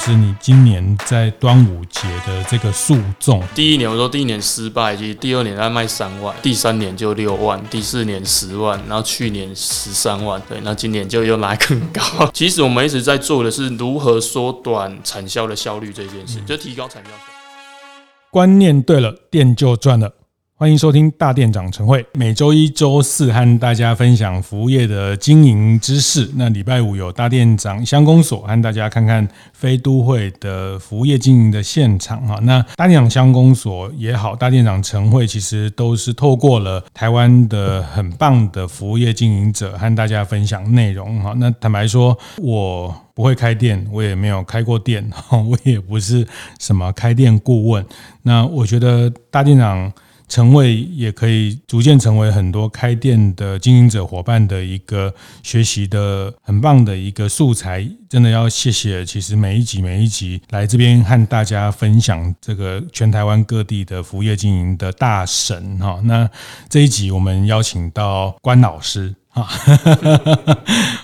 是你今年在端午节的这个诉讼，第一年我说第一年失败，其实第二年他卖三万，第三年就六万，第四年十万，然后去年十三万，对，那今年就又拉更高。其实我们一直在做的是如何缩短产销的效率这件事，就提高产销。观念对了，店就赚了。欢迎收听大店长晨会，每周一、周四和大家分享服务业的经营知识。那礼拜五有大店长乡公所和大家看看非都会的服务业经营的现场哈。那大店长乡公所也好，大店长晨会其实都是透过了台湾的很棒的服务业经营者和大家分享内容哈。那坦白说，我不会开店，我也没有开过店，我也不是什么开店顾问。那我觉得大店长。成为也可以逐渐成为很多开店的经营者伙伴的一个学习的很棒的一个素材，真的要谢谢。其实每一集每一集来这边和大家分享这个全台湾各地的服务业经营的大神哈。那这一集我们邀请到关老师哈，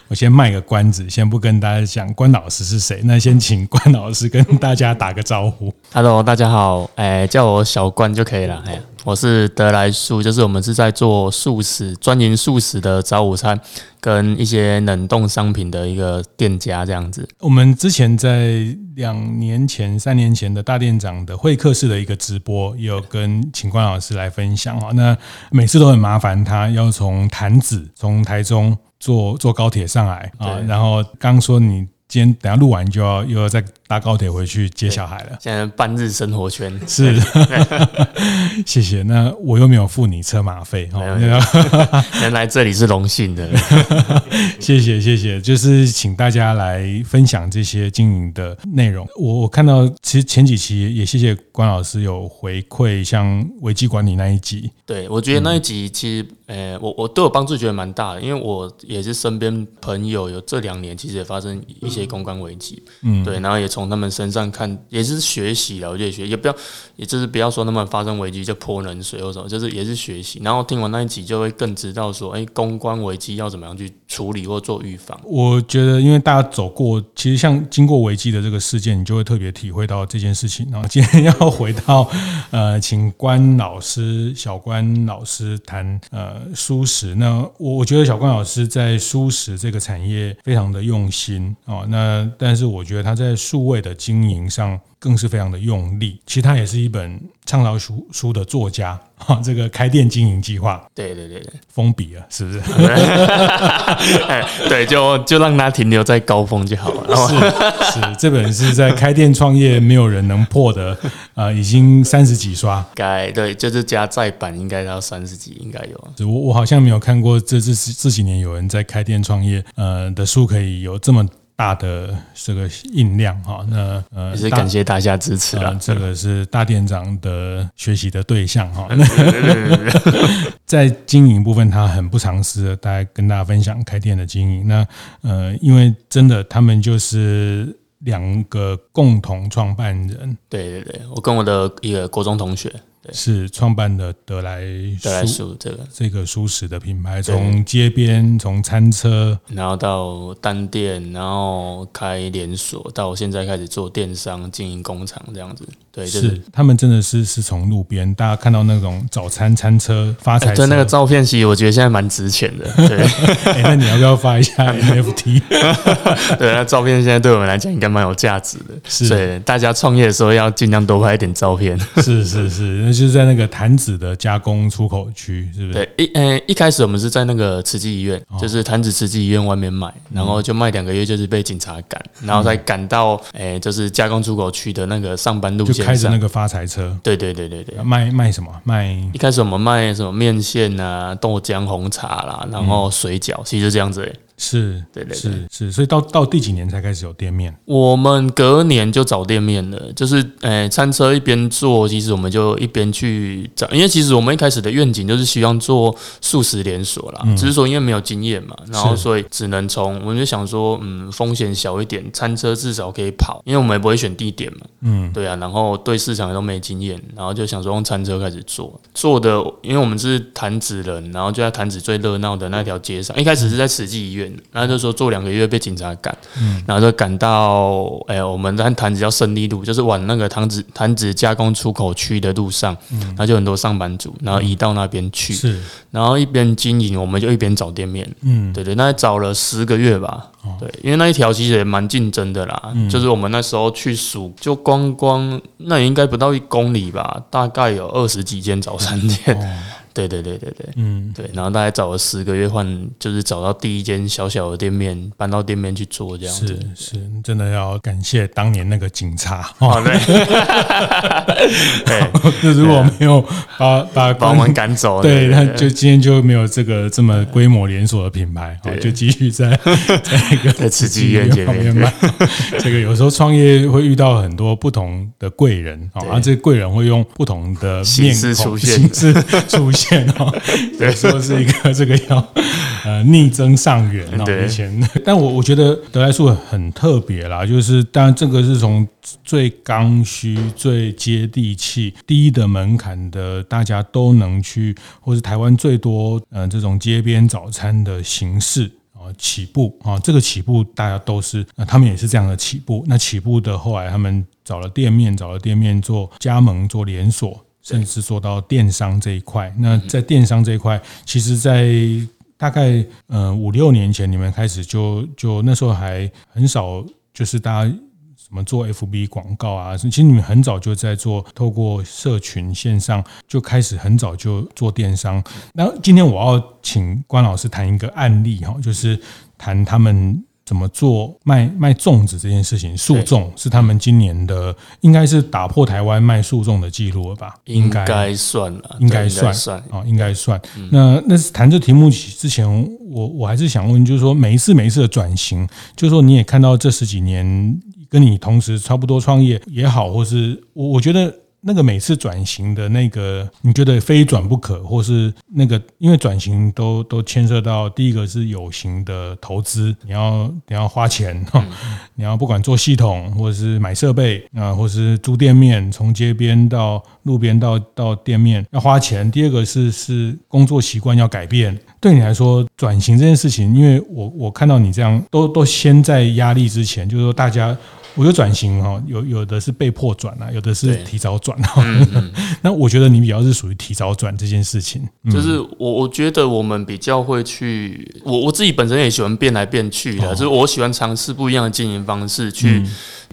我先卖个关子，先不跟大家讲关老师是谁，那先请关老师跟大家打个招呼。Hello，大家好，哎，叫我小关就可以了，哎。我是德来素，就是我们是在做素食，专营素食的早午餐跟一些冷冻商品的一个店家这样子。我们之前在两年前、三年前的大店长的会客室的一个直播，也有跟请关老师来分享哈。那每次都很麻烦他，要从潭子从台中坐坐高铁上来啊。然后刚说你今天等下录完就要又要再。搭高铁回去接小孩了。现在半日生活圈是，谢谢。那我又没有付你车马费，原来这里是荣幸的。谢谢谢谢，就是请大家来分享这些经营的内容。我我看到其实前几期也谢谢关老师有回馈，像危机管理那一集。对，我觉得那一集其实，呃，我我对我帮助觉得蛮大的，因为我也是身边朋友有这两年其实也发生一些公关危机，嗯，对，然后也。从他们身上看，也是学习了解学，也不要，也就是不要说他们发生危机就泼冷水或什么，就是也是学习。然后听完那一集，就会更知道说，哎，公关危机要怎么样去处理或做预防。我觉得，因为大家走过，其实像经过危机的这个事件，你就会特别体会到这件事情。然后今天要回到，呃，请关老师、小关老师谈呃舒食。那我我觉得小关老师在舒食这个产业非常的用心哦。那但是我觉得他在数位的经营上更是非常的用力，其实他也是一本畅销书书的作家哈。这个开店经营计划，对对对对，封笔了是不是？对，就就让他停留在高峰就好了。是是，这本是在开店创业没有人能破的，呃，已经三十几刷，该对，就是加再版应该要三十几，应该有。我我好像没有看过这这这几年有人在开店创业呃的书可以有这么。大的这个印量哈，那呃也是感谢大家支持了。这个是大店长的学习的对象哈。在经营部分，他很不藏私的，大概跟大家分享开店的经营。那呃，因为真的他们就是两个共同创办人。对对对，我跟我的一个国中同学。是创办的德莱德莱素这个这个蔬食的品牌，从街边从餐车，然后到单店，然后开连锁，到现在开始做电商经营工厂这样子。对，就是，是他们真的是是从路边，大家看到那种早餐餐车发财，对那个照片，其实我觉得现在蛮值钱的。对，欸，那你要不要发一下 NFT？对，那照片现在对我们来讲应该蛮有价值的。是，对，大家创业的时候要尽量多拍一点照片。是是是。就是在那个坛子的加工出口区，是不是？对，一呃一开始我们是在那个慈济医院，就是坛子慈济医院外面卖，然后就卖两个月，就是被警察赶，然后再赶到诶，就是加工出口区的那个上班路线上，就开着那个发财车。对对对对对，卖卖什么？卖一开始我们卖什么面线啊、豆浆、红茶啦，然后水饺，其实就这样子诶。是，对对对。是是，所以到到第几年才开始有店面？我们隔年就找店面了，就是诶，餐车一边做，其实我们就一边去找，因为其实我们一开始的愿景就是希望做素食连锁啦，只是说因为没有经验嘛，然后所以只能从我们就想说，嗯，风险小一点，餐车至少可以跑，因为我们也不会选地点嘛，嗯，对啊，然后对市场也都没经验，然后就想说用餐车开始做，做的，因为我们是潭子人，然后就在潭子最热闹的那条街上，一开始是在慈济医院。然后就说做两个月被警察赶，嗯、然后就赶到哎、欸，我们在潭子叫胜利路，就是往那个潭子潭子加工出口区的路上，嗯、然后就很多上班族，然后移到那边去，是，然后一边经营，我们就一边找店面，嗯，对对，那找了十个月吧，哦、对，因为那一条其实也蛮竞争的啦，嗯、就是我们那时候去数，就光光那也应该不到一公里吧，大概有二十几间早餐店。哦 对对对对对，嗯，对，然后大概找了十个月换，就是找到第一间小小的店面，搬到店面去做这样子。是是，真的要感谢当年那个警察。哦，对，对，如果没有把把把我们赶走，对，那就今天就没有这个这么规模连锁的品牌，哦，就继续在 在那个在慈济医院前面。卖。这个有时候创业会遇到很多不同的贵人，啊，而这个贵人会用不同的面孔出现，出现。哦，对，说是一个这个要呃逆增上缘哦，以前，但我我觉得德莱素很特别啦，就是当然这个是从最刚需、最接地气、低的门槛的，大家都能去，或是台湾最多呃这种街边早餐的形式啊起步啊，这个起步大家都是，那他们也是这样的起步，那起步的后来他们找了店面，找了店面做加盟、做连锁。甚至做到电商这一块，那在电商这一块，其实，在大概呃五六年前，你们开始就就那时候还很少，就是大家什么做 FB 广告啊，其实你们很早就在做，透过社群线上就开始很早就做电商。那今天我要请关老师谈一个案例哈，就是谈他们。怎么做卖卖粽子这件事情？素粽是他们今年的，应该是打破台湾卖素粽的记录了吧？应该算了，应该算啊，应该算。那那是谈这题目之前，我我还是想问，就是说每一次每一次的转型，就是说你也看到这十几年跟你同时差不多创业也好，或是我我觉得。那个每次转型的那个，你觉得非转不可，或是那个，因为转型都都牵涉到第一个是有形的投资，你要你要花钱，你要不管做系统，或者是买设备啊，或是租店面，从街边到路边到到店面要花钱。第二个是是工作习惯要改变，对你来说转型这件事情，因为我我看到你这样都都先在压力之前，就是说大家。我觉得转型哈，有有的是被迫转啊，有的是提早转。嗯嗯、那我觉得你比较是属于提早转这件事情。就是我我觉得我们比较会去，我我自己本身也喜欢变来变去的，哦、就是我喜欢尝试不一样的经营方式去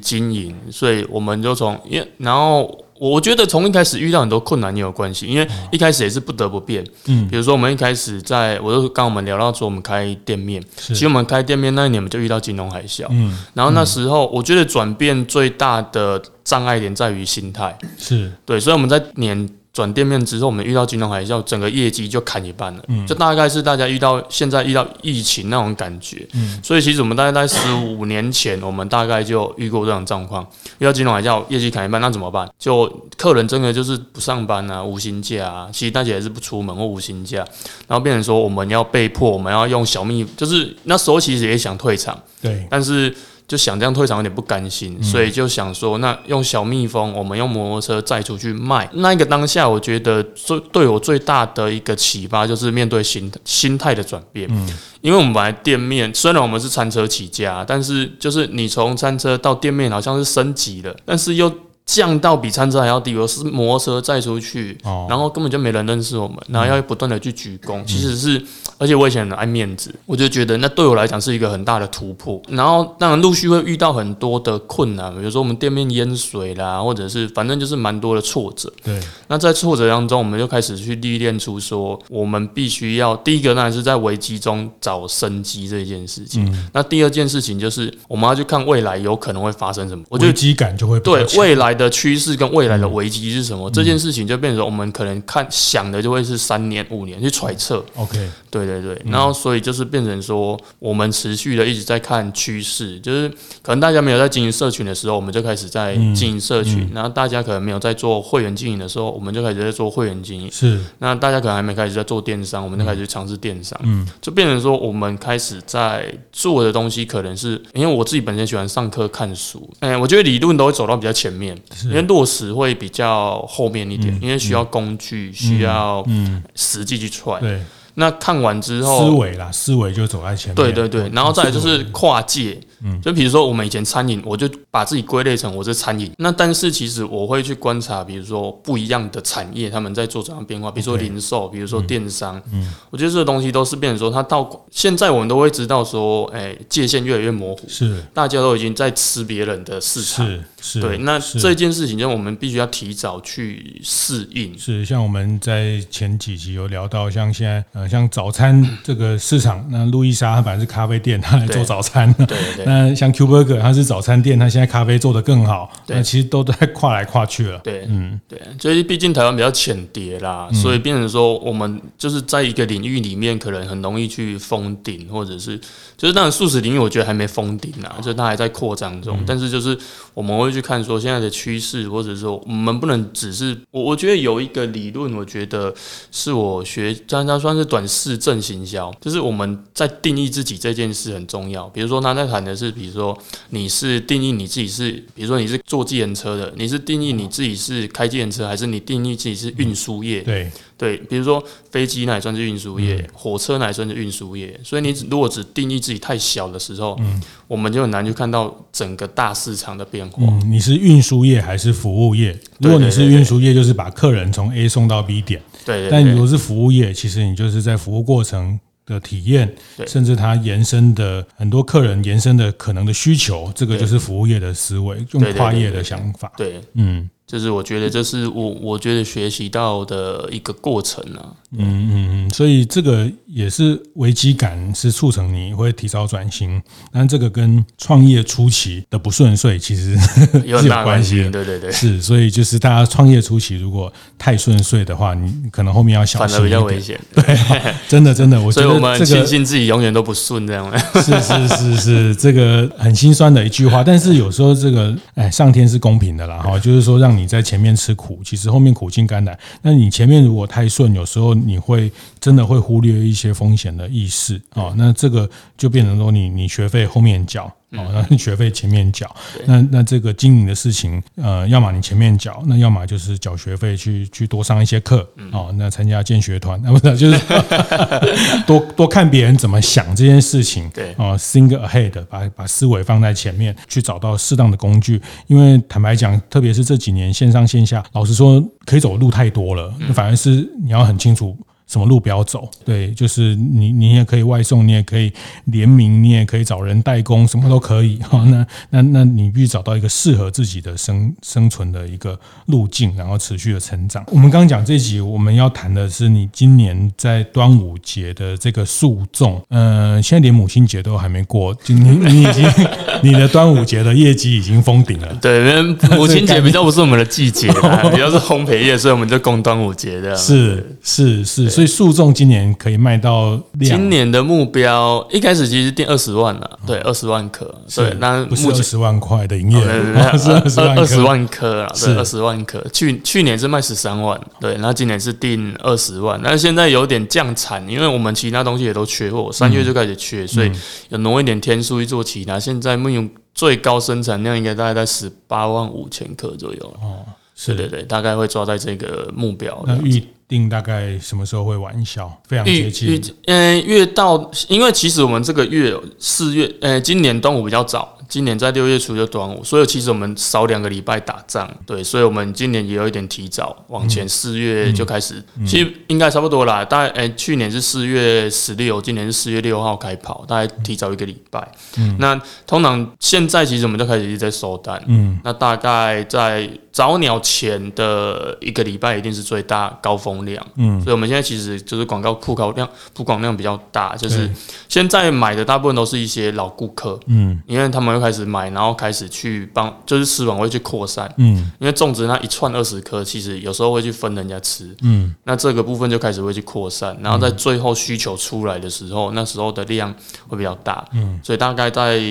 经营，嗯、所以我们就从因为然后。我觉得从一开始遇到很多困难也有关系，因为一开始也是不得不变。嗯，比如说我们一开始在，我就刚我们聊到说我们开店面，其实我们开店面那一年我们就遇到金融海啸。嗯，然后那时候我觉得转变最大的障碍点在于心态。是对，所以我们在年。转店面之后，我们遇到金融海啸，整个业绩就砍一半了。嗯，就大概是大家遇到现在遇到疫情那种感觉。嗯，所以其实我们大概在十五年前，我们大概就遇过这种状况，遇到金融海啸，业绩砍一半，那怎么办？就客人真的就是不上班啊，无薪假啊，其实大家也是不出门或无薪假，然后变成说我们要被迫，我们要用小秘，就是那时候其实也想退场，对，但是。就想这样退场有点不甘心，所以就想说，那用小蜜蜂，我们用摩托车载出去卖。那一个当下，我觉得最对我最大的一个启发，就是面对心心态的转变。嗯，因为我们本来店面虽然我们是餐车起家，但是就是你从餐车到店面好像是升级了，但是又。降到比餐车还要低，我是摩托车载出去，然后根本就没人认识我们，然后要不断的去鞠躬，其实是，而且我以前很爱面子，我就觉得那对我来讲是一个很大的突破。然后当然陆续会遇到很多的困难，比如说我们店面淹水啦，或者是反正就是蛮多的挫折。对，那在挫折当中，我们就开始去历练出说，我们必须要第一个当然是在危机中找生机这件事情。那第二件事情就是我们要去看未来有可能会发生什么，我觉得危机感就会对未来。来的趋势跟未来的危机是什么？这件事情就变成我们可能看想的就会是三年五年去揣测。OK，对对对，然后所以就是变成说，我们持续的一直在看趋势，就是可能大家没有在经营社群的时候，我们就开始在经营社群；然后大家可能没有在做会员经营的时候，我们就开始在做会员经营。是，那大家可能还没开始在做电商，我们就开始尝试电商。嗯，就变成说，我们开始在做的东西，可能是因为我自己本身喜欢上课看书，哎，我觉得理论都会走到比较前面，因为落实会比较后面一点，因为需要工具，需要嗯实际去踹。对。那看完之后，思维啦，思维就走在前面。对对对，然后再来就是跨界，嗯，就比如说我们以前餐饮，我就把自己归类成我是餐饮。那但是其实我会去观察，比如说不一样的产业，他们在做怎样变化，比如说零售，比如说电商，嗯，我觉得这个东西都是变成说，它到现在我们都会知道说，哎，界限越来越模糊，是，大家都已经在吃别人的市场，是是，对，那这件事情就我们必须要提早去适应。是，像我们在前几集有聊到，像现在呃。像早餐这个市场，那路易莎它本来是咖啡店，它来做早餐。对对，对。那像 Q Burger 它是早餐店，它现在咖啡做得更好。对。那其实都在跨来跨去了。对，嗯，对。所以毕竟台湾比较浅碟啦，所以变成说我们就是在一个领域里面，可能很容易去封顶，或者是就是当然素食领域，我觉得还没封顶啊，就是它还在扩张中。但是就是我们会去看说现在的趋势，或者说我们不能只是我我觉得有一个理论，我觉得是我学，刚刚算是。短视正行销，就是我们在定义自己这件事很重要。比如说，他在谈的是，比如说你是定义你自己是，比如说你是坐计程车的，你是定义你自己是开计程车，还是你定义自己是运输业？对对，比如说飞机那也算是运输业，火车那也算是运输业。所以你如果只定义自己太小的时候，嗯，我们就很难去看到整个大市场的变化。嗯，你是运输业还是服务业？如果你是运输业，就是把客人从 A 送到 B 点。对，但如果是服务业，其实你就是在服务过程的体验，甚至它延伸的很多客人延伸的可能的需求，这个就是服务业的思维，用跨业的想法。对，嗯。就是我觉得这是我我觉得学习到的一个过程啊，嗯嗯嗯，所以这个也是危机感是促成你会提早转型，但这个跟创业初期的不顺遂其实 有很大关系，对对对，是，所以就是大家创业初期如果太顺遂的话，你可能后面要小心，反而比较危险，对，真的真的，我觉得我们庆幸自己永远都不顺这样，是是是是，这个很心酸的一句话，但是有时候这个哎，上天是公平的啦哈，就是说让。你你在前面吃苦，其实后面苦尽甘来。那你前面如果太顺，有时候你会真的会忽略一些风险的意识啊。那这个就变成说，你你学费后面缴。哦，那学费前面缴，那那这个经营的事情，呃，要么你前面缴，那要么就是缴学费去去多上一些课，哦，那参加建学团，那 不是就是多多看别人怎么想这件事情，对，哦，think ahead，把把思维放在前面，去找到适当的工具，因为坦白讲，特别是这几年线上线下，老实说，可以走的路太多了，反而是你要很清楚。什么路不要走？对，就是你，你也可以外送，你也可以联名，你也可以找人代工，什么都可以。哈，那那那你必须找到一个适合自己的生生存的一个路径，然后持续的成长。我们刚刚讲这集，我们要谈的是你今年在端午节的这个诉讼。嗯、呃，现在连母亲节都还没过，就你你已经你的端午节的业绩已经封顶了。对，因为母亲节比较不是我们的季节，比较是烘焙业，所以我们就供端午节的。是是是，所以。诉讼今年可以卖到，今年的目标一开始其实定二十万了，对，二十万颗，对，那不是二十万块的营业额，二十万颗啊，对，二十万颗。去去年是卖十三万，对，那今年是定二十万，那现在有点降产，因为我们其他东西也都缺货，三月就开始缺，所以有挪一点天数去做其他。现在目前最高生产量应该大概在十八万五千颗左右，哦，是对对，大概会抓在这个目标。定大概什么时候会完销？非常接近。嗯，越到，因为其实我们这个月四月，呃，今年端午比较早。今年在六月初就端午，所以其实我们少两个礼拜打仗，对，所以我们今年也有一点提早往前，四月就开始，嗯嗯、其实应该差不多啦。大概诶、欸，去年是四月十六，今年是四月六号开跑，大概提早一个礼拜。嗯，那通常现在其实我们就开始一直在收单，嗯，那大概在早鸟前的一个礼拜一定是最大高峰容量，嗯，所以我们现在其实就是广告曝光量曝光量比较大，就是现在买的大部分都是一些老顾客，嗯，因为他们会开始买，然后开始去帮，就是吃完会去扩散，嗯，因为种植那一串二十颗，其实有时候会去分人家吃，嗯，那这个部分就开始会去扩散，然后在最后需求出来的时候，那时候的量会比较大，嗯，所以大概在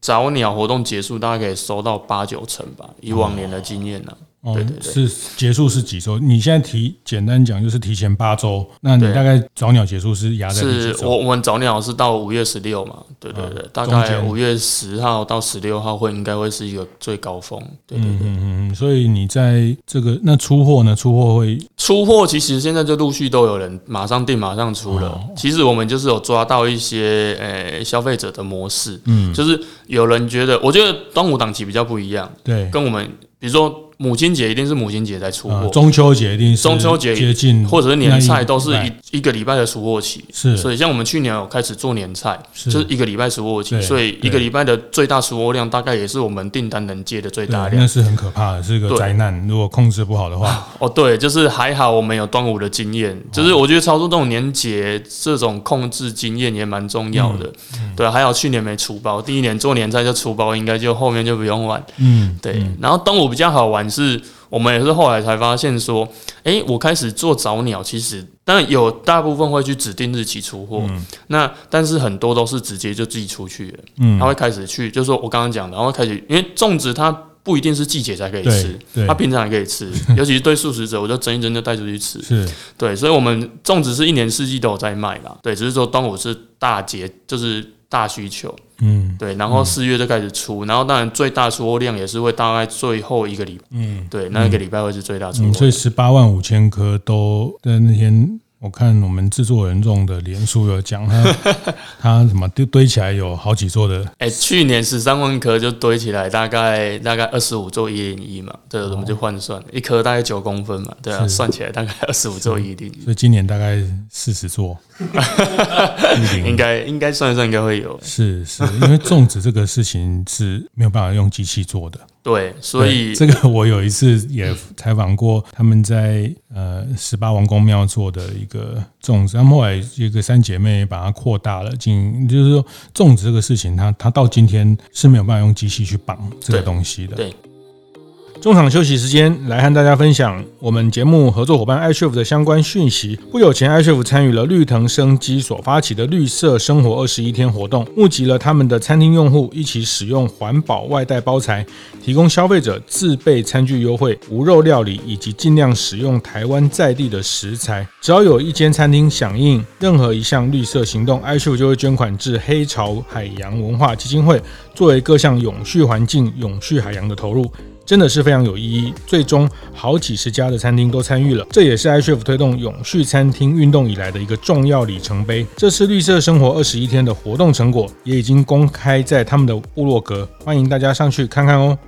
早鸟活动结束，大概可以收到八九成吧，以往年的经验呢。哦，对对对，是结束是几周？你现在提简单讲就是提前八周，那你大概早鸟结束是压在？是我我们早鸟是到五月十六嘛？对对对，大概五月十号到十六号会应该会是一个最高峰。对对对，嗯嗯，所以你在这个那出货呢？出货会出货，其实现在就陆续都有人马上订，马上出了。其实我们就是有抓到一些呃消费者的模式，嗯，就是有人觉得，我觉得端午档期比较不一样，对，跟我们比如说。母亲节一定是母亲节在出货，中秋节一定是中秋节接近，或者是年菜都是一一个礼拜的出货期。是，所以像我们去年有开始做年菜，就是一个礼拜出货期，所以一个礼拜的最大出货量大概也是我们订单能接的最大量。那是很可怕的，是一个灾难。如果控制不好的话，哦，对，就是还好我们有端午的经验，就是我觉得操作这种年节这种控制经验也蛮重要的。对，还好去年没出包，第一年做年菜就出包，应该就后面就不用玩。嗯，对。然后端午比较好玩。是我们也是后来才发现说，哎，我开始做早鸟，其实当然有大部分会去指定日期出货，嗯、那但是很多都是直接就自己出去了，嗯，他会开始去，就是说我刚刚讲的，然后开始，因为粽子它不一定是季节才可以吃，它平常也可以吃，尤其是对素食者，我就蒸一蒸就带出去吃，是对，所以我们粽子是一年四季都有在卖啦，对，只是说端午是大节，就是。大需求，嗯，对，然后四月就开始出，然后当然最大出货量也是会大概最后一个礼拜，嗯，对，那一个礼拜会是最大出货，所以十八万五千颗都在那天。我看我们制作人用的连书有讲他 他什么堆堆起来有好几座的，哎，去年十三万颗就堆起来大概大概二十五座一零一嘛，对，我们就换算一颗大概九公分嘛，对啊，算起来大概二十五座一零一，所以今年大概四十座，应该应该算一算应该会有，是是。因为种植这个事情是没有办法用机器做的。对，所以这个我有一次也采访过他们在呃十八王公庙做的一个粽子，他们后来一个三姐妹把它扩大了，进就是说粽子这个事情，它它到今天是没有办法用机器去绑这个东西的。对。对中场休息时间，来和大家分享我们节目合作伙伴 iChef 的相关讯息。不久前，iChef 参与了绿藤生机所发起的绿色生活二十一天活动，募集了他们的餐厅用户一起使用环保外带包材，提供消费者自备餐具优惠、无肉料理以及尽量使用台湾在地的食材。只要有一间餐厅响应任何一项绿色行动，iChef 就会捐款至黑潮海洋文化基金会，作为各项永续环境、永续海洋的投入。真的是非常有意义，最终好几十家的餐厅都参与了，这也是 iChef 推动永续餐厅运动以来的一个重要里程碑。这次绿色生活二十一天的活动成果也已经公开在他们的部落格，欢迎大家上去看看哦。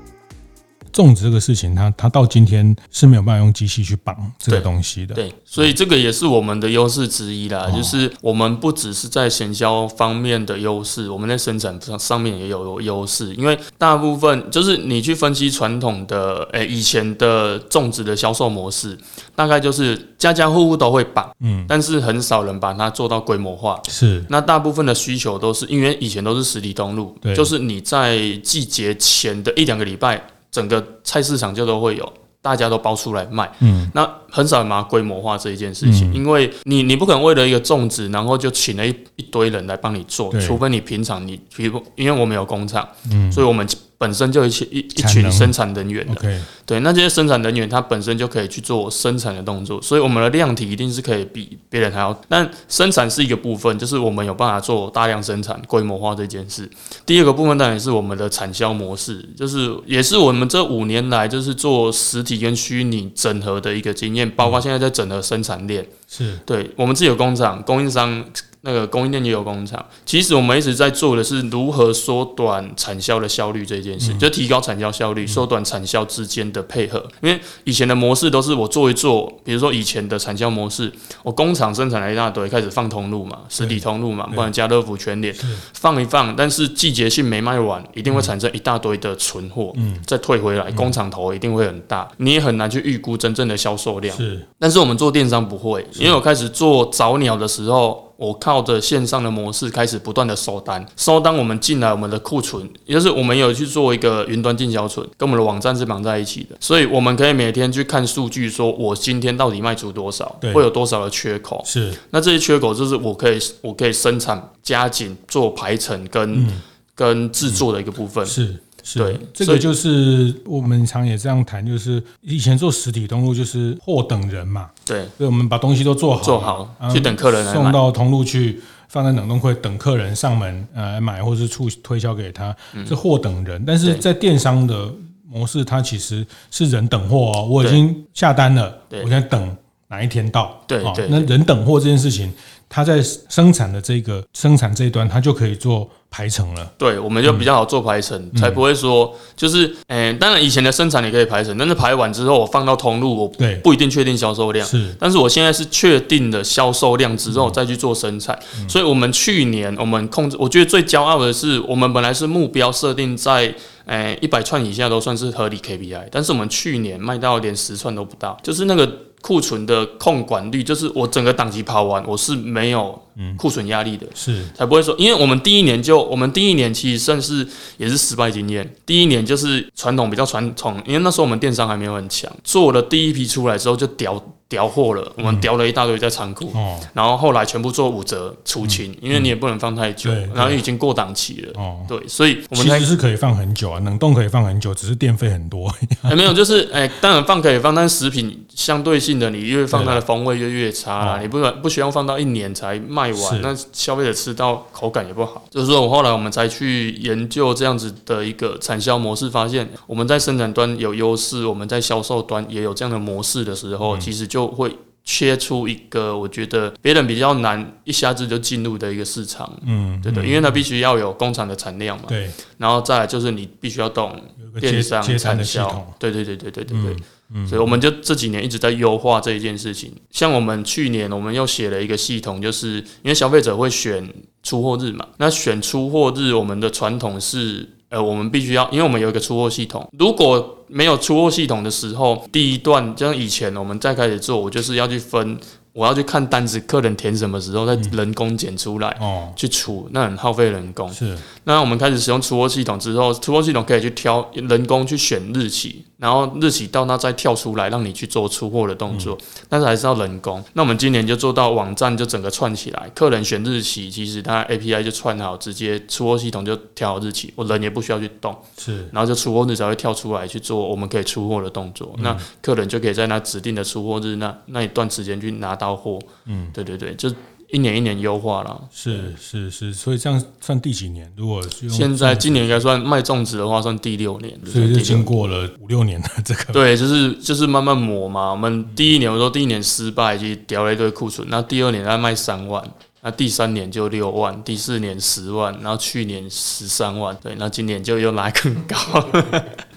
粽子这个事情，它它到今天是没有办法用机器去绑这个东西的。对，对，所以这个也是我们的优势之一啦。就是我们不只是在行销方面的优势，我们在生产上上面也有优势。因为大部分就是你去分析传统的诶、欸、以前的种植的销售模式，大概就是家家户户都会绑，嗯，但是很少人把它做到规模化。是，那大部分的需求都是因为以前都是实体通路，对，就是你在季节前的一两个礼拜。整个菜市场就都会有，大家都包出来卖。嗯，那很少人把它规模化这一件事情，嗯、因为你你不可能为了一个粽子，然后就请了一一堆人来帮你做，除非你平常你，比如因为我们有工厂，嗯，所以我们。本身就一群一一群生产人员的.对，那这些生产人员他本身就可以去做生产的动作，所以我们的量体一定是可以比别人还要。但生产是一个部分，就是我们有办法做大量生产、规模化这件事。第二个部分当然是我们的产销模式，就是也是我们这五年来就是做实体跟虚拟整合的一个经验，包括现在在整合生产链。是对，我们自己有工厂，供应商那个供应链也有工厂。其实我们一直在做的是如何缩短产销的效率这件事，就提高产销效率，缩短产销之间的配合。因为以前的模式都是我做一做，比如说以前的产销模式，我工厂生产了一大堆，开始放通路嘛，实体通路嘛，不然家乐福、全脸放一放，但是季节性没卖完，一定会产生一大堆的存货，嗯再退回来，工厂头一定会很大，你也很难去预估真正的销售量。是，但是我们做电商不会，因为我开始做早鸟的时候。我靠着线上的模式开始不断的收单，收单我们进来我们的库存，也就是我们有去做一个云端进销存，跟我们的网站是绑在一起的，所以我们可以每天去看数据，说我今天到底卖出多少，会有多少的缺口。是，那这些缺口就是我可以我可以生产加紧做排程跟、嗯、跟制作的一个部分。是。是对，这个就是我们常也这样谈，就是以前做实体通路就是货等人嘛，对，所以我们把东西都做好，做好去等客人来送到通路去，放在冷冻柜等客人上门呃买，或是促推销给他，是货等人。但是在电商的模式，它其实是人等货哦，我已经下单了，我现在等哪一天到，对对，那人等货这件事情。它在生产的这个生产这一端，它就可以做排程了。对，我们就比较好做排程，嗯、才不会说就是，嗯、欸，当然以前的生产也可以排程，但是排完之后我放到通路，我不一定确定销售量。是，但是我现在是确定的销售量之后再去做生产。嗯、所以，我们去年我们控制，我觉得最骄傲的是，我们本来是目标设定在，诶一百串以下都算是合理 KPI，但是我们去年卖到连十串都不到，就是那个。库存的控管率，就是我整个档期跑完，我是没有库存压力的，是才不会说，因为我们第一年就，我们第一年其实算是也是失败经验。第一年就是传统比较传统，因为那时候我们电商还没有很强，做了第一批出来之后就掉。调货了，我们调了一大堆在仓库，然后后来全部做五折出清，因为你也不能放太久，然后已经过档期了。哦，对，所以我们其实是可以放很久啊，冷冻可以放很久，只是电费很多。还 没有，就是哎，当然放可以放，但食品相对性的，你越放它的风味就越差了。你不能不需要放到一年才卖完，那消费者吃到口感也不好。就是说我后来我们才去研究这样子的一个产销模式，发现我们在生产端有优势，我们在销售端也有这样的模式的时候，其实就。就会切出一个我觉得别人比较难一下子就进入的一个市场，嗯，对的，因为它必须要有工厂的产量嘛，对，然后再来就是你必须要懂电商产销，对对对对对对对，所以我们就这几年一直在优化这一件事情。像我们去年我们又写了一个系统，就是因为消费者会选出货日嘛，那选出货日我们的传统是。呃，我们必须要，因为我们有一个出货系统。如果没有出货系统的时候，第一段就像以前我们再开始做，我就是要去分。我要去看单子，客人填什么时候，再人工剪出来，哦，去出，那很耗费人工。是，那我们开始使用出货系统之后，出货系统可以去挑人工去选日期，然后日期到那再跳出来，让你去做出货的动作，但是还是要人工。那我们今年就做到网站就整个串起来，客人选日期，其实他 API 就串好，直接出货系统就调好日期，我人也不需要去动，是，然后就出货日才会跳出来去做我们可以出货的动作，那客人就可以在那指定的出货日那那一段时间去拿到。到货，嗯，对对对，就一年一年优化了，是是是，所以这样算第几年？如果现在今年应该算卖粽子的话，算第六年，所以就经过了五六年的 这个，对，就是就是慢慢磨嘛。我们第一年我说第一年失败，就掉了一堆库存，那第二年再卖三万。那第三年就六万，第四年十万，然后去年十三万，对，那今年就又拉更高，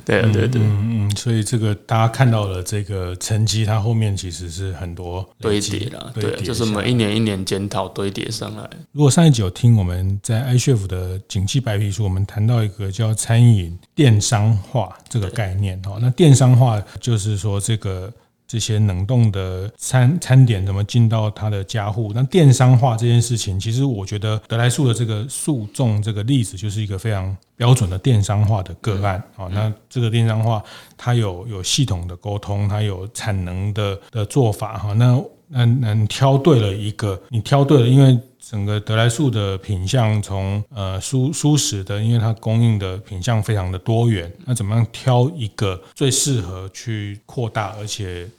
对啊，对对，嗯嗯，所以这个大家看到了这个成绩，它后面其实是很多堆叠了，对，就是我们一年一年检讨堆叠上来。如果上一集有听我们在 iCHEF 的景气白皮书，我们谈到一个叫餐饮电商化这个概念哦，那电商化就是说这个。这些冷冻的餐餐点怎么进到他的家户？那电商化这件事情，其实我觉得德来速的这个诉讼这个例子，就是一个非常标准的电商化的个案啊。那这个电商化，它有有系统的沟通，它有产能的的做法哈。那那那挑对了一个，你挑对了，因为。整个德来速的品相从呃舒舒适的，因为它供应的品相非常的多元，那怎么样挑一个最适合去扩大，而且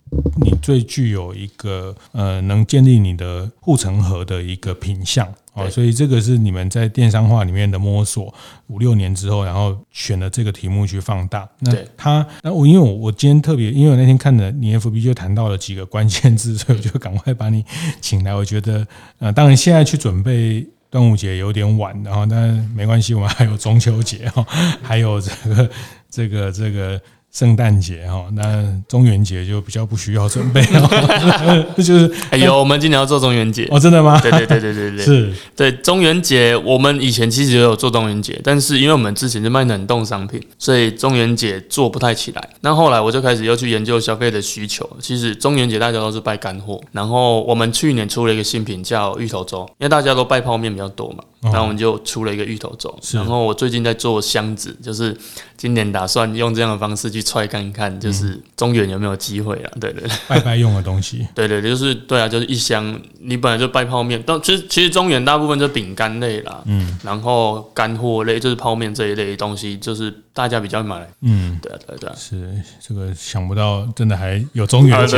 你最具有一个呃能建立你的护城河的一个品相？哦，所以这个是你们在电商化里面的摸索，五六年之后，然后选了这个题目去放大。那他，那我因为我我今天特别，因为我那天看了你 FB 就谈到了几个关键字，所以我就赶快把你请来。我觉得，呃，当然现在去准备端午节有点晚，然后但没关系，我们还有中秋节哈，还有这个这个这个。圣诞节哈，那中元节就比较不需要准备 了，就是哎呦，我们今年要做中元节。哦，真的吗？对对对对对对，是。对中元节，我们以前其实也有做中元节，但是因为我们之前是卖冷冻商品，所以中元节做不太起来。那后来我就开始又去研究消费的需求，其实中元节大家都是拜干货，然后我们去年出了一个新品叫芋头粥，因为大家都拜泡面比较多嘛，然后我们就出了一个芋头粥。然后我最近在做箱子，就是今年打算用这样的方式去。踹看一看，就是中原有没有机会啊？对对，拜拜用的东西，对对，就是对啊，就是一箱。你本来就拜泡面，但其实其实中原大部分就饼干类啦，嗯，然后干货类就是泡面这一类东西，就是大家比较买。嗯，对啊对对，是这个想不到，真的还有中元。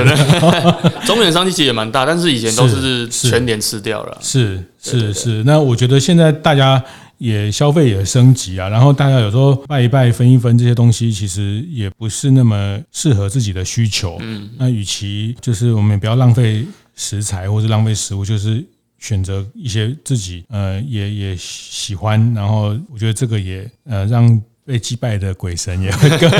中原商机其实也蛮大，但是以前都是全年吃掉了。是是是，那我觉得现在大家。也消费也升级啊，然后大家有时候拜一拜分一分这些东西，其实也不是那么适合自己的需求。嗯，那与其就是我们也不要浪费食材或是浪费食物，就是选择一些自己呃也也喜欢，然后我觉得这个也呃让。被击败的鬼神也会更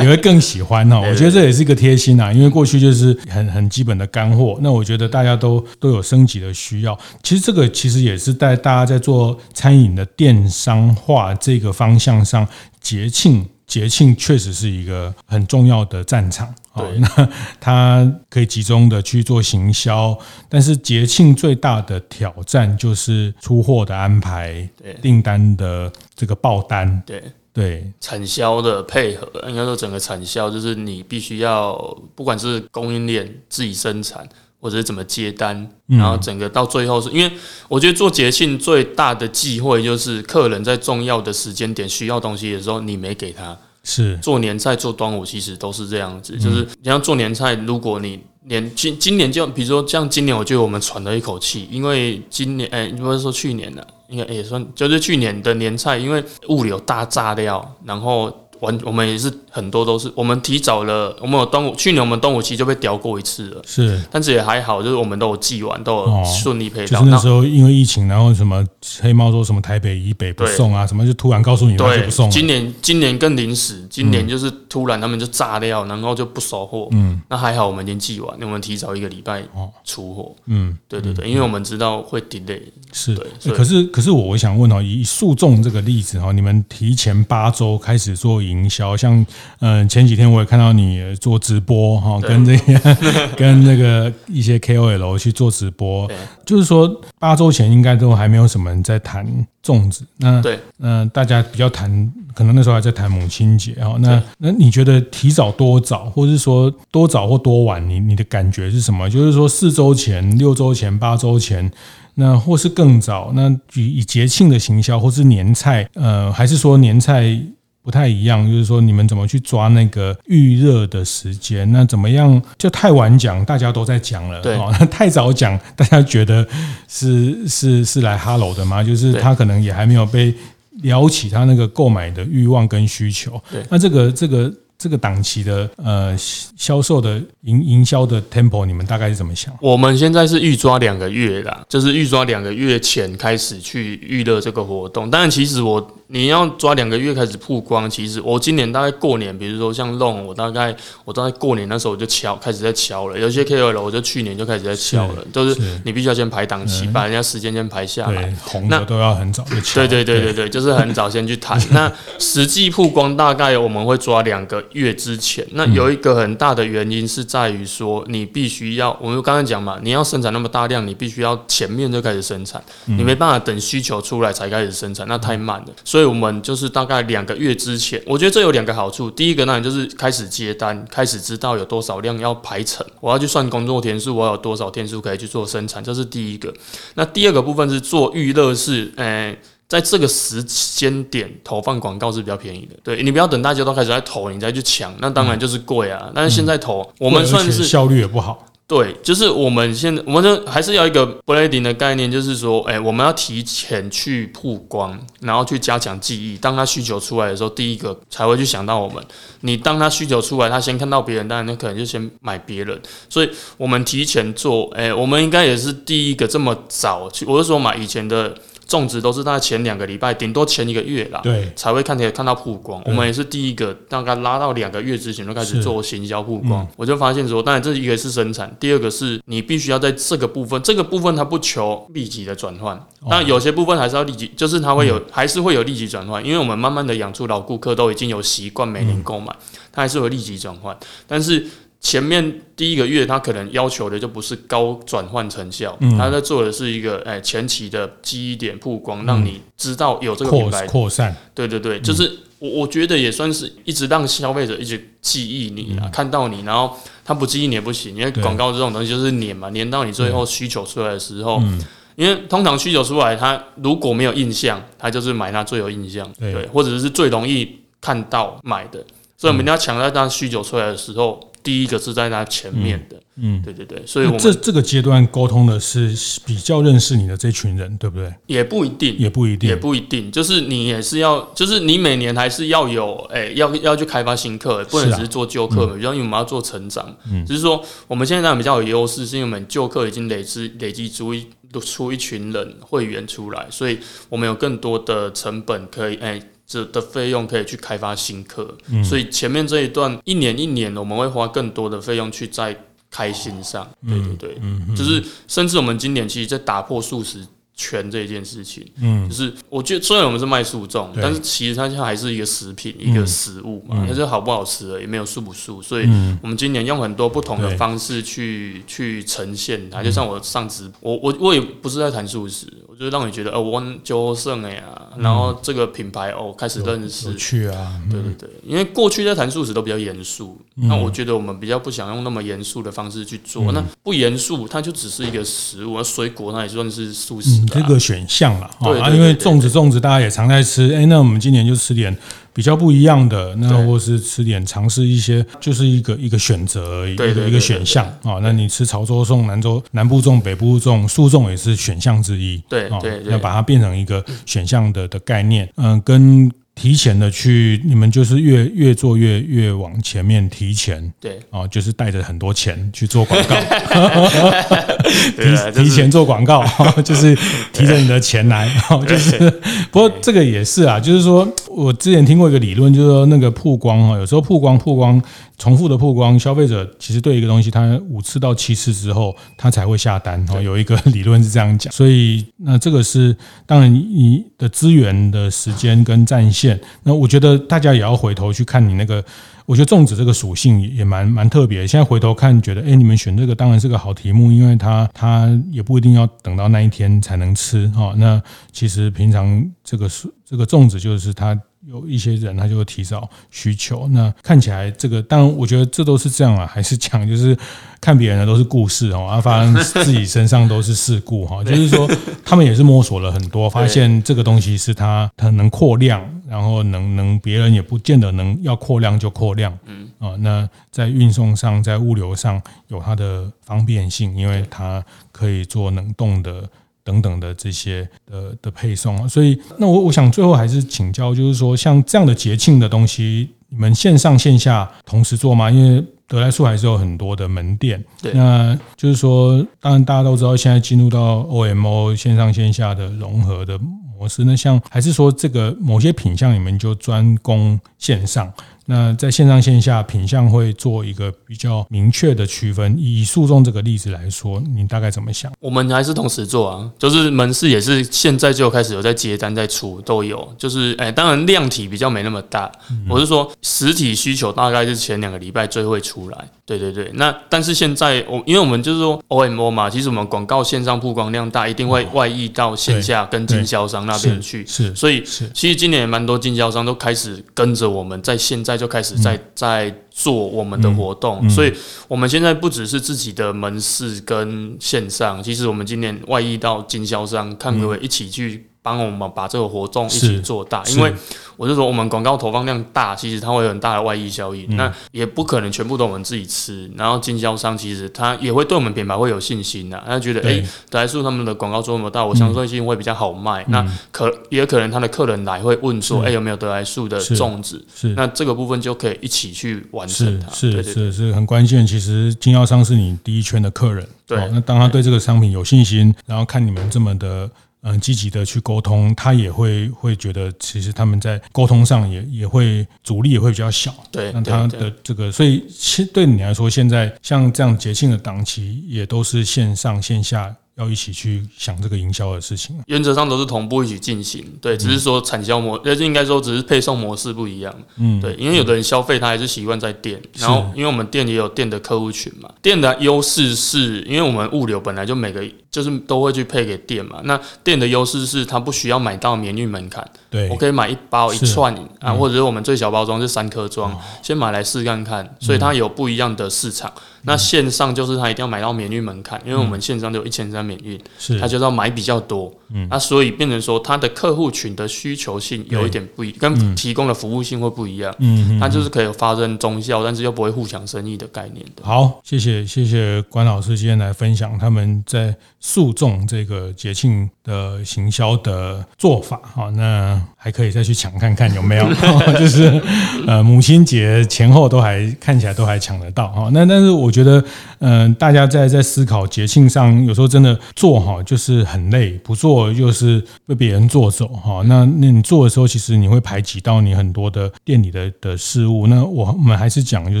也会更喜欢哈，我觉得这也是一个贴心啊，因为过去就是很很基本的干货，那我觉得大家都都有升级的需要。其实这个其实也是在大家在做餐饮的电商化这个方向上，节庆节庆确实是一个很重要的战场啊。那它可以集中的去做行销，但是节庆最大的挑战就是出货的安排，订单的这个爆单，对。对产销的配合，应该说整个产销就是你必须要，不管是供应链自己生产，或者是怎么接单，然后整个到最后是因为我觉得做节庆最大的忌讳就是客人在重要的时间点需要东西的时候，你没给他。是做年菜做端午其实都是这样子，就是你要做年菜，如果你年今今年就比如说像今年，我觉得我们喘了一口气，因为今年哎，不是说去年的。应该也算，就是去年的年菜，因为物流大炸掉，然后。完，我们也是很多都是我们提早了，我们有端午，去年我们端午期就被调过一次了，是，但是也还好，就是我们都有寄完，都有顺利配到。就是那时候因为疫情，然后什么黑猫说什么台北以北不送啊，什么就突然告诉你们就不送。今年今年更临时，今年就是突然他们就炸掉，然后就不收货。嗯，那还好我们已经寄完，我们提早一个礼拜出货。嗯，对对对，因为我们知道会 delay。是，可是可是我我想问哦，以诉讼这个例子哈，你们提前八周开始做。营销像嗯，前几天我也看到你做直播哈，跟这些 跟那个一些 KOL 去做直播，就是说八周前应该都还没有什么人在谈粽子，那对，嗯，大家比较谈，可能那时候还在谈母亲节哈，那那你觉得提早多早，或者是说多早或多晚，你你的感觉是什么？就是说四周前、六周前、八周前，那或是更早？那以以节庆的行销，或是年菜，呃，还是说年菜？不太一样，就是说你们怎么去抓那个预热的时间？那怎么样？就太晚讲，大家都在讲了；对，太早讲，大家觉得是是是来哈喽的吗？就是他可能也还没有被撩起他那个购买的欲望跟需求。对，那这个这个。这个档期的呃销售的营营销的 tempo，你们大概是怎么想？我们现在是预抓两个月啦，就是预抓两个月前开始去预热这个活动。当然，其实我你要抓两个月开始曝光，其实我今年大概过年，比如说像弄，我大概我大概过年那时候我就敲开始在敲了。有些 KOL 我就去年就开始在敲了，就是你必须要先排档期，把人家时间先排下来。红的都要很早就敲。对对对对对，就是很早先去谈。那实际曝光大概我们会抓两个。月之前，那有一个很大的原因是在于说，你必须要，我们刚才讲嘛，你要生产那么大量，你必须要前面就开始生产，你没办法等需求出来才开始生产，那太慢了。所以我们就是大概两个月之前，我觉得这有两个好处。第一个呢，就是开始接单，开始知道有多少量要排程，我要去算工作天数，我有多少天数可以去做生产，这是第一个。那第二个部分是做预热是，诶、在这个时间点投放广告是比较便宜的，对，你不要等大家都开始在投，你再去抢，那当然就是贵啊。但是现在投，我们算是效率也不好。对，就是我们现在，我们就还是要一个 blading 的概念，就是说，哎，我们要提前去曝光，然后去加强记忆。当他需求出来的时候，第一个才会去想到我们。你当他需求出来，他先看到别人，当然那可能就先买别人。所以我们提前做，哎，我们应该也是第一个这么早去。我是说买以前的。种植都是大概前两个礼拜，顶多前一个月啦，对，才会看见看到曝光。我们也是第一个，大概拉到两个月之前就开始做行销曝光。嗯、我就发现说，当然这一个是生产，第二个是你必须要在这个部分，这个部分它不求立即的转换，但有些部分还是要立即，就是它会有，嗯、还是会有立即转换，因为我们慢慢的养出老顾客都已经有习惯每年购买，它还是会立即转换，但是。前面第一个月，他可能要求的就不是高转换成效，嗯、他在做的是一个哎前期的记忆点曝光，嗯、让你知道有这个品牌。扩散。对对对，就是我我觉得也算是一直让消费者一直记忆你啊，嗯、看到你，然后他不记忆你也不行，因为广告这种东西就是黏嘛，黏到你最后需求出来的时候，嗯、因为通常需求出来，他如果没有印象，他就是买那最有印象，对，或者是最容易看到买的，所以我们要抢在当需求出来的时候。第一个是在他前面的，嗯，对对对，所以我们这这个阶段沟通的是比较认识你的这群人，对不对？也不一定，也不一定，也不一定，就是你也是要，就是你每年还是要有，哎，要要去开发新客，不能只是做旧客，比较因为我们要做成长，嗯，只是说我们现在比较有优势，是因为我们旧客已经累积累积足一出一群人会员出来，所以我们有更多的成本可以，哎。这的费用可以去开发新客，嗯、所以前面这一段一年一年，我们会花更多的费用去在开心上，对对对，嗯嗯、就是甚至我们今年其实在打破素食。全这件事情，嗯，就是我觉得虽然我们是卖素粽，但是其实它现在还是一个食品，一个食物嘛，它是好不好吃的，也没有素不素，所以我们今年用很多不同的方式去去呈现它。就像我上次，我我我也不是在谈素食，我就让你觉得哦，我就胜哎呀，然后这个品牌哦开始认识，去啊，对对对，因为过去在谈素食都比较严肃，那我觉得我们比较不想用那么严肃的方式去做，那不严肃，它就只是一个食物，而水果那也算是素食。这个选项了啊，因为粽子粽子大家也常在吃，哎，那我们今年就吃点比较不一样的，那或是吃点尝试一些，就是一个一个选择而已，一个一个选项啊。那你吃潮州粽、南州南部粽、北部粽、素粽也是选项之一，对对，要把它变成一个选项的的概念，嗯，跟。提前的去，你们就是越越做越越往前面提前，对，啊，就是带着很多钱去做广告，提提前做广告，就是提着你的钱来，就是，不过这个也是啊，就是说我之前听过一个理论，就是说那个曝光啊，有时候曝光曝光。重复的曝光，消费者其实对一个东西，他五次到七次之后，他才会下单。哦，有一个理论是这样讲，所以那这个是当然你的资源的时间跟战线。那我觉得大家也要回头去看你那个，我觉得粽子这个属性也蛮蛮特别。现在回头看，觉得哎，你们选这个当然是个好题目，因为它它也不一定要等到那一天才能吃哈。那其实平常这个是这个粽子就是它。有一些人他就会提早需求，那看起来这个，当然我觉得这都是这样啊，还是讲就是看别人的都是故事哦，而发生自己身上都是事故哈，就是说他们也是摸索了很多，发现这个东西是它它能扩量，然后能能别人也不见得能要扩量就扩量，嗯。啊，那在运送上，在物流上有它的方便性，因为它可以做能动的。等等的这些的的配送啊，所以那我我想最后还是请教，就是说像这样的节庆的东西，你们线上线下同时做吗？因为得来树还是有很多的门店，对，那就是说，当然大家都知道，现在进入到 OMO 线上线下的融合的模式，那像还是说这个某些品相你们就专攻线上。那在线上线下品相会做一个比较明确的区分。以诉讼这个例子来说，你大概怎么想？我们还是同时做啊，就是门市也是现在就开始有在接单在出都有，就是哎，当然量体比较没那么大。我是说实体需求大概是前两个礼拜最会出来。对对对，那但是现在我因为我们就是说 OMO 嘛，其实我们广告线上曝光量大，一定会外溢到线下跟经销商那边去。是，所以其实今年也蛮多经销商都开始跟着我们在现在。就开始在在做我们的活动，嗯。嗯、所以我们现在不只是自己的门市跟线上，其实我们今年外溢到经销商，看可不可以一起去帮我们把这个活动一起做大，因为我就说我们广告投放量大，其实它会有很大的外溢效应。嗯、那也不可能全部都我们自己吃，然后经销商其实他也会对我们品牌会有信心的，他觉得哎，得来素他们的广告做那么大，我相信会比较好卖。嗯、那可也可能他的客人来会问说，哎，有没有德莱素的粽子？是，那这个部分就可以一起去完成它。是是是是很关键。其实经销商是你第一圈的客人。对，那当他对这个商品有信心，然后看你们这么的。嗯，积极的去沟通，他也会会觉得，其实他们在沟通上也也会阻力也会比较小。对，那他的这个，所以其实对你来说，现在像这样节庆的档期，也都是线上线下。要一起去想这个营销的事情，原则上都是同步一起进行，对，只是说产销模，而且应该说只是配送模式不一样，嗯，对，因为有的人消费他还是习惯在店，然后因为我们店也有店的客户群嘛，店的优势是因为我们物流本来就每个就是都会去配给店嘛，那店的优势是它不需要买到免运门槛，对，我可以买一包一串啊，或者是我们最小包装是三颗装，先买来试看看，所以它有不一样的市场。那线上就是他一定要买到免运门槛，因为我们线上就有一千三免运，是。他就要买比较多，嗯，那所以变成说他的客户群的需求性有一点不一，跟提供的服务性会不一样，嗯，它就是可以发生综效，但是又不会互相生意的概念的。好，谢谢谢谢关老师今天来分享他们在诉讼这个节庆的行销的做法，好，那还可以再去抢看看有没有，就是呃母亲节前后都还看起来都还抢得到。哈，那但是我。觉得，嗯，大家在在思考节庆上，有时候真的做哈，就是很累；不做，又是被别人做走哈。那那你做的时候，其实你会排挤到你很多的店里的的事物。那我我们还是讲，就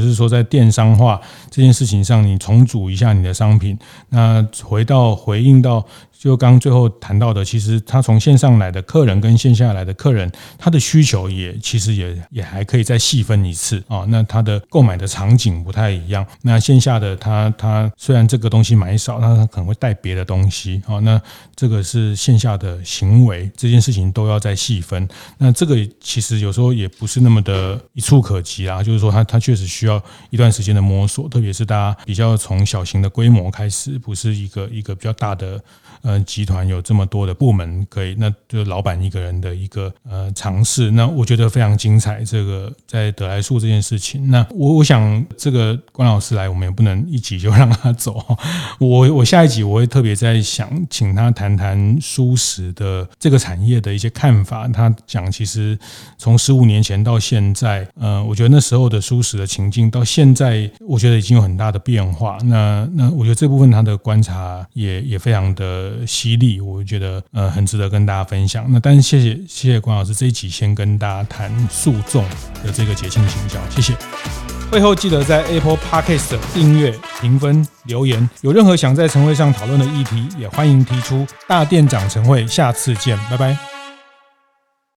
是说在电商化这件事情上，你重组一下你的商品，那回到回应到。就刚最后谈到的，其实他从线上来的客人跟线下来的客人，他的需求也其实也也还可以再细分一次啊。那他的购买的场景不太一样。那线下的他他虽然这个东西买少，那他可能会带别的东西啊。那这个是线下的行为，这件事情都要再细分。那这个其实有时候也不是那么的一触可及啊。就是说，他他确实需要一段时间的摸索，特别是大家比较从小型的规模开始，不是一个一个比较大的。呃，集团有这么多的部门可以，那就老板一个人的一个呃尝试，那我觉得非常精彩。这个在得来素这件事情，那我我想这个关老师来，我们也不能一集就让他走。我我下一集我会特别在想，请他谈谈蔬食的这个产业的一些看法。他讲，其实从十五年前到现在，呃，我觉得那时候的蔬食的情境到现在，我觉得已经有很大的变化。那那我觉得这部分他的观察也也非常的。犀利，我觉得呃很值得跟大家分享。那但是谢谢谢谢关老师这一集先跟大家谈诉讼的这个节庆行销，谢谢。会后记得在 Apple Podcast 订阅、评分、留言。有任何想在晨会上讨论的议题，也欢迎提出。大店长晨会，下次见，拜拜。